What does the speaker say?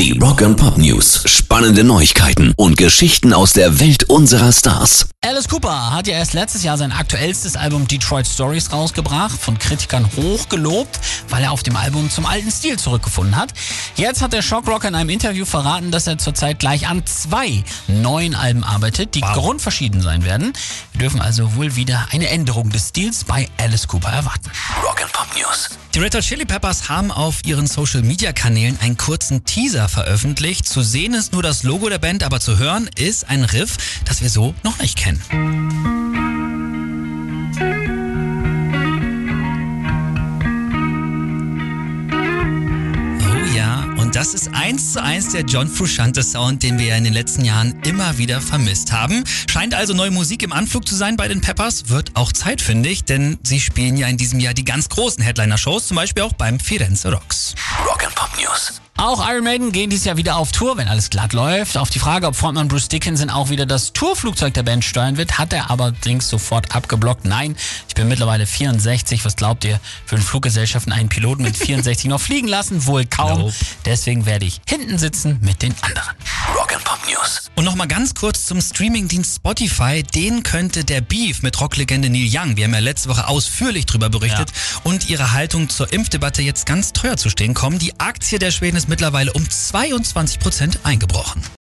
Die Rock and Pop News. Spannende Neuigkeiten und Geschichten aus der Welt unserer Stars. Alice Cooper hat ja erst letztes Jahr sein aktuellstes Album Detroit Stories rausgebracht, von Kritikern hoch gelobt, weil er auf dem Album zum alten Stil zurückgefunden hat. Jetzt hat der Shockrocker in einem Interview verraten, dass er zurzeit gleich an zwei neuen Alben arbeitet, die wow. grundverschieden sein werden. Wir dürfen also wohl wieder eine Änderung des Stils bei Alice Cooper erwarten. Rock and Pop News. Die Red Hot Chili Peppers haben auf ihren Social Media Kanälen einen kurzen Teaser veröffentlicht. Zu sehen ist nur das Logo der Band, aber zu hören ist ein Riff, das wir so noch nicht kennen. Das ist eins zu eins der John Frusciante Sound, den wir ja in den letzten Jahren immer wieder vermisst haben. Scheint also neue Musik im Anflug zu sein bei den Peppers. Wird auch Zeit, finde ich, denn sie spielen ja in diesem Jahr die ganz großen Headliner-Shows, zum Beispiel auch beim Firenze Rocks. Rock'n'Pop News. Auch Iron Maiden gehen dieses Jahr wieder auf Tour, wenn alles glatt läuft. Auf die Frage, ob Frontmann Bruce Dickinson auch wieder das Tourflugzeug der Band steuern wird, hat er allerdings sofort abgeblockt. Nein, ich bin mittlerweile 64. Was glaubt ihr, für eine Fluggesellschaften einen Piloten mit 64 noch fliegen lassen? Wohl kaum. Nope. Deswegen werde ich hinten sitzen mit den anderen. Rock'n'Pop News. Und nochmal ganz kurz zum Streamingdienst Spotify. Den könnte der Beef mit Rocklegende Neil Young, wir haben ja letzte Woche ausführlich darüber berichtet, ja. und ihre Haltung zur Impfdebatte jetzt ganz teuer zu stehen kommen. Die Aktie der Schweden ist mittlerweile um 22 Prozent eingebrochen.